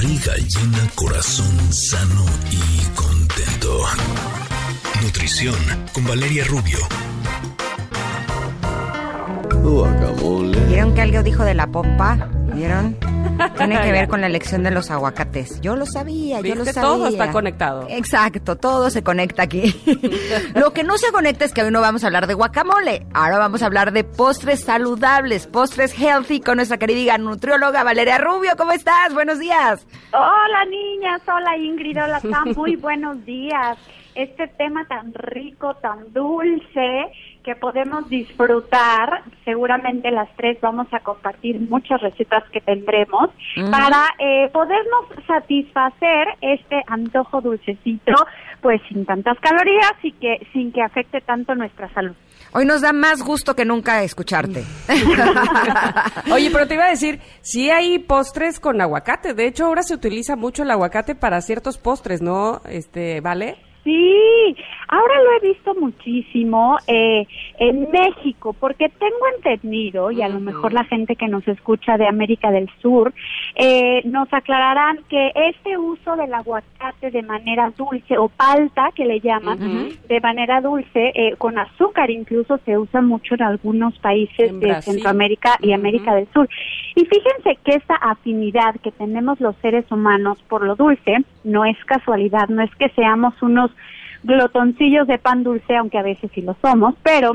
Barriga llena, corazón sano y contento. Nutrición con Valeria Rubio. ¿Vieron que algo dijo de la popa? ¿Vieron? Tiene que ver con la elección de los aguacates. Yo lo sabía, yo lo sabía. Todo está conectado. Exacto, todo se conecta aquí. lo que no se conecta es que hoy no vamos a hablar de guacamole. Ahora vamos a hablar de postres saludables, postres healthy con nuestra querida nutrióloga Valeria Rubio. ¿Cómo estás? Buenos días. Hola niñas, hola Ingrid, hola Sam, muy buenos días. Este tema tan rico, tan dulce, que podemos disfrutar, seguramente las tres vamos a compartir muchas recetas que tendremos para eh, podernos satisfacer este antojo dulcecito, pues sin tantas calorías y que sin que afecte tanto nuestra salud. Hoy nos da más gusto que nunca escucharte. Oye, pero te iba a decir, sí hay postres con aguacate. De hecho, ahora se utiliza mucho el aguacate para ciertos postres, ¿no? Este, ¿vale? Sí, ahora lo he visto muchísimo eh, en México, porque tengo entendido, y a lo mejor la gente que nos escucha de América del Sur, eh, nos aclararán que este uso del aguacate de manera dulce, o palta, que le llaman, de manera dulce, eh, con azúcar incluso, se usa mucho en algunos países En de Brasil. Centroamérica y América del Sur. Y fíjense que esta afinidad que tenemos los seres humanos por lo dulce no es casualidad, no es que seamos unos glotoncillos de pan dulce, aunque a veces sí lo somos, pero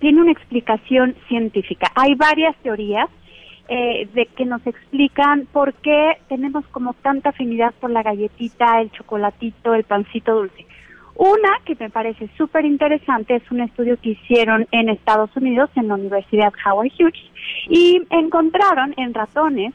tiene una explicación científica. Hay varias teorías eh, de que nos explican por qué tenemos como tanta afinidad por la galletita, el chocolatito, el pancito dulce. Una que me parece súper interesante es un estudio que hicieron en Estados Unidos, en la Universidad Howard Hughes, y encontraron en ratones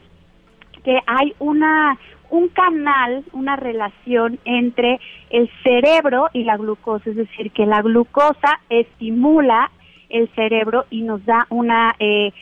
que hay una un canal, una relación entre el cerebro y la glucosa, es decir, que la glucosa estimula el cerebro y nos da una eh,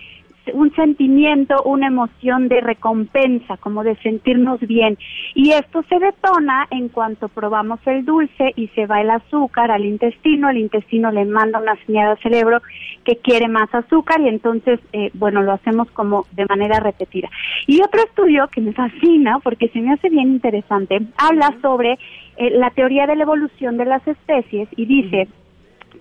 un sentimiento, una emoción de recompensa, como de sentirnos bien. Y esto se detona en cuanto probamos el dulce y se va el azúcar al intestino, el intestino le manda una señal al cerebro que quiere más azúcar y entonces, eh, bueno, lo hacemos como de manera repetida. Y otro estudio que me fascina, porque se me hace bien interesante, habla sobre eh, la teoría de la evolución de las especies y dice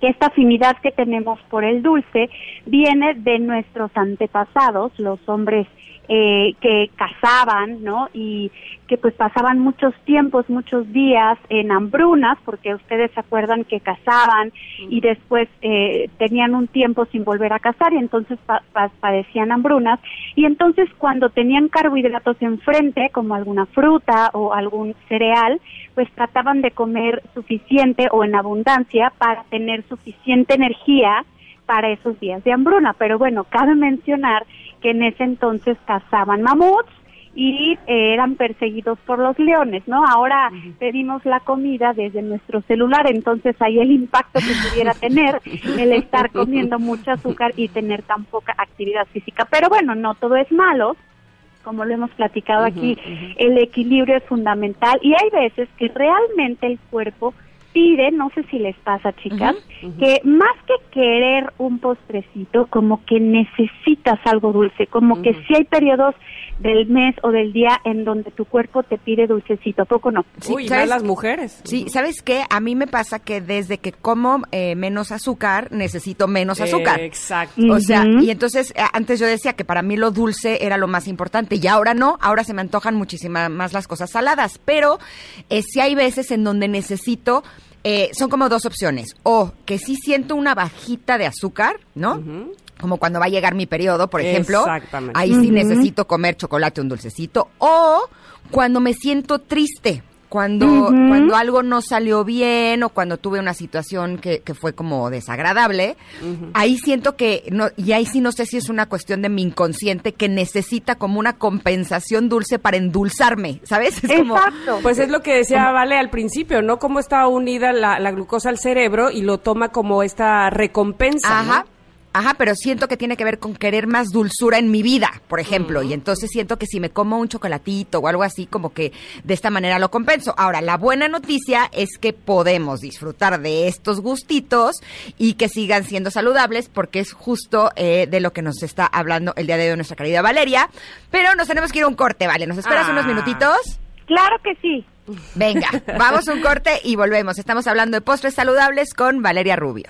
esta afinidad que tenemos por el dulce viene de nuestros antepasados, los hombres eh, que cazaban, ¿no? Y que pues pasaban muchos tiempos, muchos días en hambrunas, porque ustedes se acuerdan que cazaban y después eh, tenían un tiempo sin volver a cazar y entonces pa- pa- padecían hambrunas. Y entonces cuando tenían carbohidratos enfrente, como alguna fruta o algún cereal, pues trataban de comer suficiente o en abundancia para tener suficiente energía para esos días de hambruna. Pero bueno, cabe mencionar que en ese entonces cazaban mamuts y eran perseguidos por los leones, ¿no? Ahora pedimos la comida desde nuestro celular, entonces ahí el impacto que pudiera tener el estar comiendo mucho azúcar y tener tan poca actividad física. Pero bueno, no todo es malo, como lo hemos platicado aquí, el equilibrio es fundamental y hay veces que realmente el cuerpo pide, no sé si les pasa chicas, que más que querer un postrecito, como que necesitas algo dulce, como que si hay periodos del mes o del día en donde tu cuerpo te pide dulcecito, ¿a poco no? Sí, Uy, ¿sabes? las mujeres. Sí, ¿sabes qué? A mí me pasa que desde que como eh, menos azúcar, necesito menos azúcar. Exacto. O sea, y entonces antes yo decía que para mí lo dulce era lo más importante y ahora no, ahora se me antojan muchísimas más las cosas saladas, pero eh, sí hay veces en donde necesito, eh, son como dos opciones, o que sí siento una bajita de azúcar, ¿no? Como cuando va a llegar mi periodo, por ejemplo, Exactamente. ahí sí necesito comer chocolate, un dulcecito, o cuando me siento triste, cuando, cuando algo no salió bien o cuando tuve una situación que, que fue como desagradable, ahí siento que, no, y ahí sí no sé si es una cuestión de mi inconsciente que necesita como una compensación dulce para endulzarme, ¿sabes? Es como, Exacto. Pues es lo que decía Vale al principio, ¿no? Cómo está unida la, la glucosa al cerebro y lo toma como esta recompensa. ¿no? Ajá. Pero siento que tiene que ver con querer más dulzura en mi vida, por ejemplo. Y entonces siento que si me como un chocolatito o algo así, como que de esta manera lo compenso. Ahora, la buena noticia es que podemos disfrutar de estos gustitos y que sigan siendo saludables, porque es justo eh, de lo que nos está hablando el día de hoy nuestra querida Valeria. Pero nos tenemos que ir a un corte, ¿vale? ¿Nos esperas Ah. unos minutitos? Claro que sí. Venga, vamos a un corte y volvemos. Estamos hablando de postres saludables con Valeria Rubio.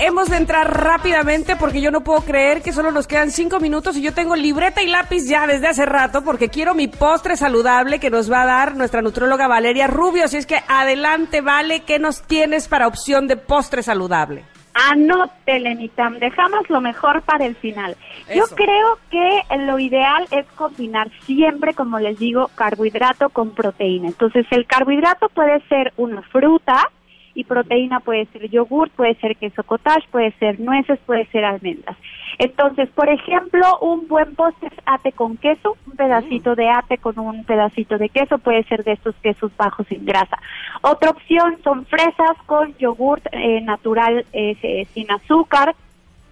Hemos de entrar rápidamente porque yo no puedo creer que solo nos quedan cinco minutos y yo tengo libreta y lápiz ya desde hace rato porque quiero mi postre saludable que nos va a dar nuestra nutróloga Valeria Rubio. Así es que adelante, Vale, ¿qué nos tienes para opción de postre saludable? Anótele, Mitam, dejamos lo mejor para el final. Yo creo que lo ideal es combinar siempre, como les digo, carbohidrato con proteína. Entonces, el carbohidrato puede ser una fruta y proteína puede ser yogur, puede ser queso cottage, puede ser nueces, puede ser almendras. Entonces, por ejemplo, un buen postre es ate con queso, un pedacito de ate con un pedacito de queso, puede ser de estos quesos bajos en grasa. Otra opción son fresas con yogur eh, natural eh, eh, sin azúcar,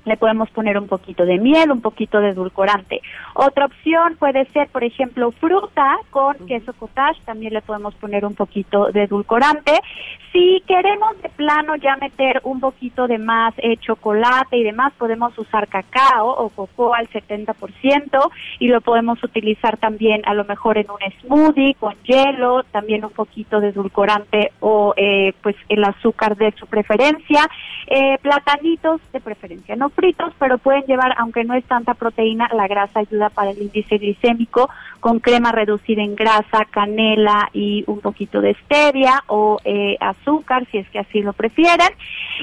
le podemos poner un poquito de miel, un poquito de edulcorante. Otra opción puede ser, por ejemplo, fruta con queso cottage, también le podemos poner un poquito de edulcorante. Si queremos de plano ya meter un poquito de más eh, chocolate y demás, podemos usar cacao o cocoa al 70% y lo podemos utilizar también a lo mejor en un smoothie con hielo, también un poquito de edulcorante o eh, pues el azúcar de su preferencia. Eh, platanitos de preferencia, no fritos, pero pueden llevar, aunque no es tanta proteína, la grasa ayuda para el índice glicémico con crema reducida en grasa, canela y un poquito de stevia o eh, azúcar, si es que así lo prefieren.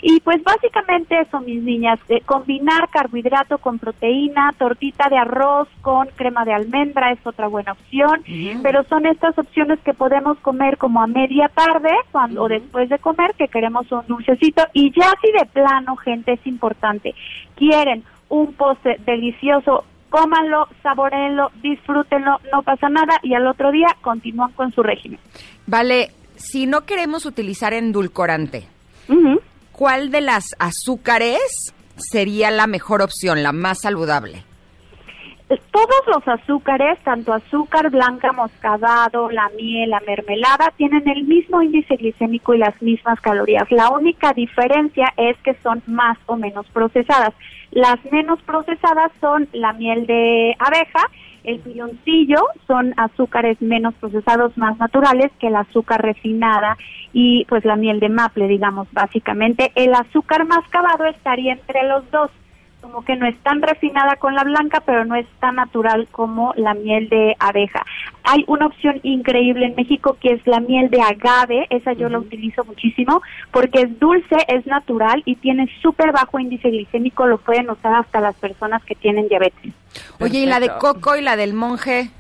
Y pues básicamente eso, mis niñas, de combinar carbohidrato con proteína, tortita de arroz con crema de almendra es otra buena opción, pero son estas opciones que podemos comer como a media tarde cuando o después de comer que queremos un dulcecito. Y ya si de plano, gente, es importante, quieren un postre delicioso, cómanlo, saborenlo, disfrútenlo, no pasa nada y al otro día continúan con su régimen. Vale, si no queremos utilizar endulcorante. ¿cuál de las azúcares sería la mejor opción, la más saludable? Todos los azúcares, tanto azúcar blanca, moscadado, la miel, la mermelada, tienen el mismo índice glicémico y las mismas calorías. La única diferencia es que son más o menos procesadas. Las menos procesadas son la miel de abeja, el piloncillo, son azúcares menos procesados, más naturales que el azúcar refinada y pues la miel de maple, digamos, básicamente. El azúcar mascabado estaría entre los dos como que no es tan refinada con la blanca, pero no es tan natural como la miel de abeja. Hay una opción increíble en México que es la miel de agave, esa yo la utilizo muchísimo porque es dulce, es natural y tiene súper bajo índice glicémico, lo pueden usar hasta las personas que tienen diabetes. Oye, ¿y la de coco y la del monje?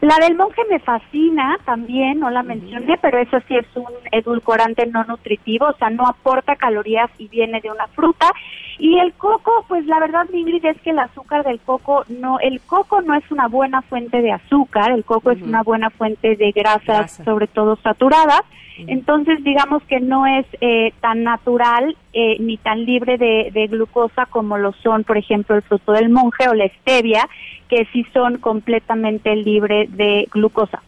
La del monje me fascina también, no la mencioné, pero eso sí es un edulcorante no nutritivo, o sea, no aporta calorías y viene de una fruta. Y el coco, pues la verdad, Ingrid, es que el azúcar del coco no, el coco no es una buena fuente de azúcar, el coco es una buena fuente de grasas, Grasa. sobre todo saturadas. Entonces, digamos que no es eh, tan natural eh, ni tan libre de, de glucosa como lo son, por ejemplo, el fruto del monje o la stevia, que sí son completamente libres de glucosa.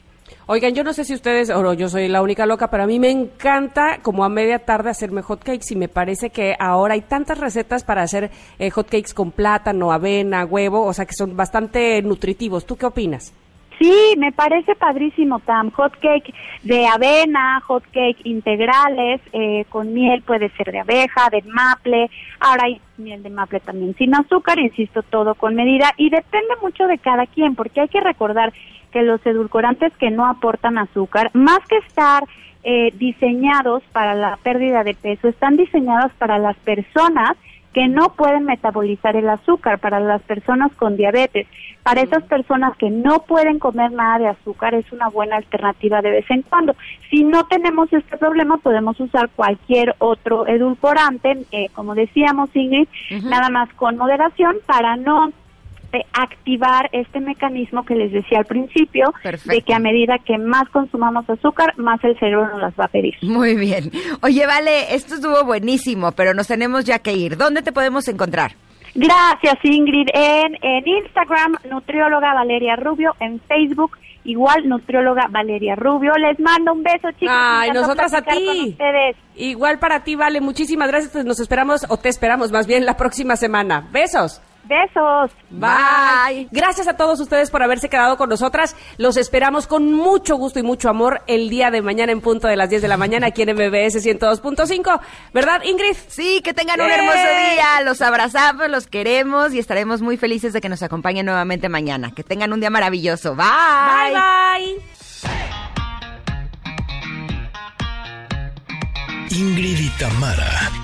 Oigan, yo no sé si ustedes, o yo soy la única loca, pero a mí me encanta como a media tarde hacerme hotcakes y me parece que ahora hay tantas recetas para hacer eh, hotcakes con plátano, avena, huevo, o sea que son bastante nutritivos. ¿Tú qué opinas? Sí, me parece padrísimo, Tam. Hot cake de avena, hot cake integrales, eh, con miel puede ser de abeja, de maple. Ahora hay miel de maple también sin azúcar, insisto, todo con medida. Y depende mucho de cada quien, porque hay que recordar que los edulcorantes que no aportan azúcar, más que estar eh, diseñados para la pérdida de peso, están diseñados para las personas que no pueden metabolizar el azúcar, para las personas con diabetes. Para esas personas que no pueden comer nada de azúcar es una buena alternativa de vez en cuando. Si no tenemos este problema, podemos usar cualquier otro edulcorante, eh, como decíamos Ingrid, nada más con moderación para no activar este mecanismo que les decía al principio, de que a medida que más consumamos azúcar, más el cerebro nos las va a pedir. Muy bien. Oye, vale, esto estuvo buenísimo, pero nos tenemos ya que ir. ¿Dónde te podemos encontrar? Gracias, Ingrid. En, en Instagram, nutrióloga Valeria Rubio, en Facebook, igual nutrióloga Valeria Rubio. Les mando un beso, chicos. Ay, nosotras a ti. Igual para ti, Vale. Muchísimas gracias. Pues nos esperamos, o te esperamos más bien, la próxima semana. Besos. Besos. Bye. Gracias a todos ustedes por haberse quedado con nosotras. Los esperamos con mucho gusto y mucho amor el día de mañana en punto de las 10 de la mañana aquí en MBS 102.5. ¿Verdad, Ingrid? Sí, que tengan un hermoso día. Los abrazamos, los queremos y estaremos muy felices de que nos acompañen nuevamente mañana. Que tengan un día maravilloso. Bye. Bye, bye. Ingrid y Tamara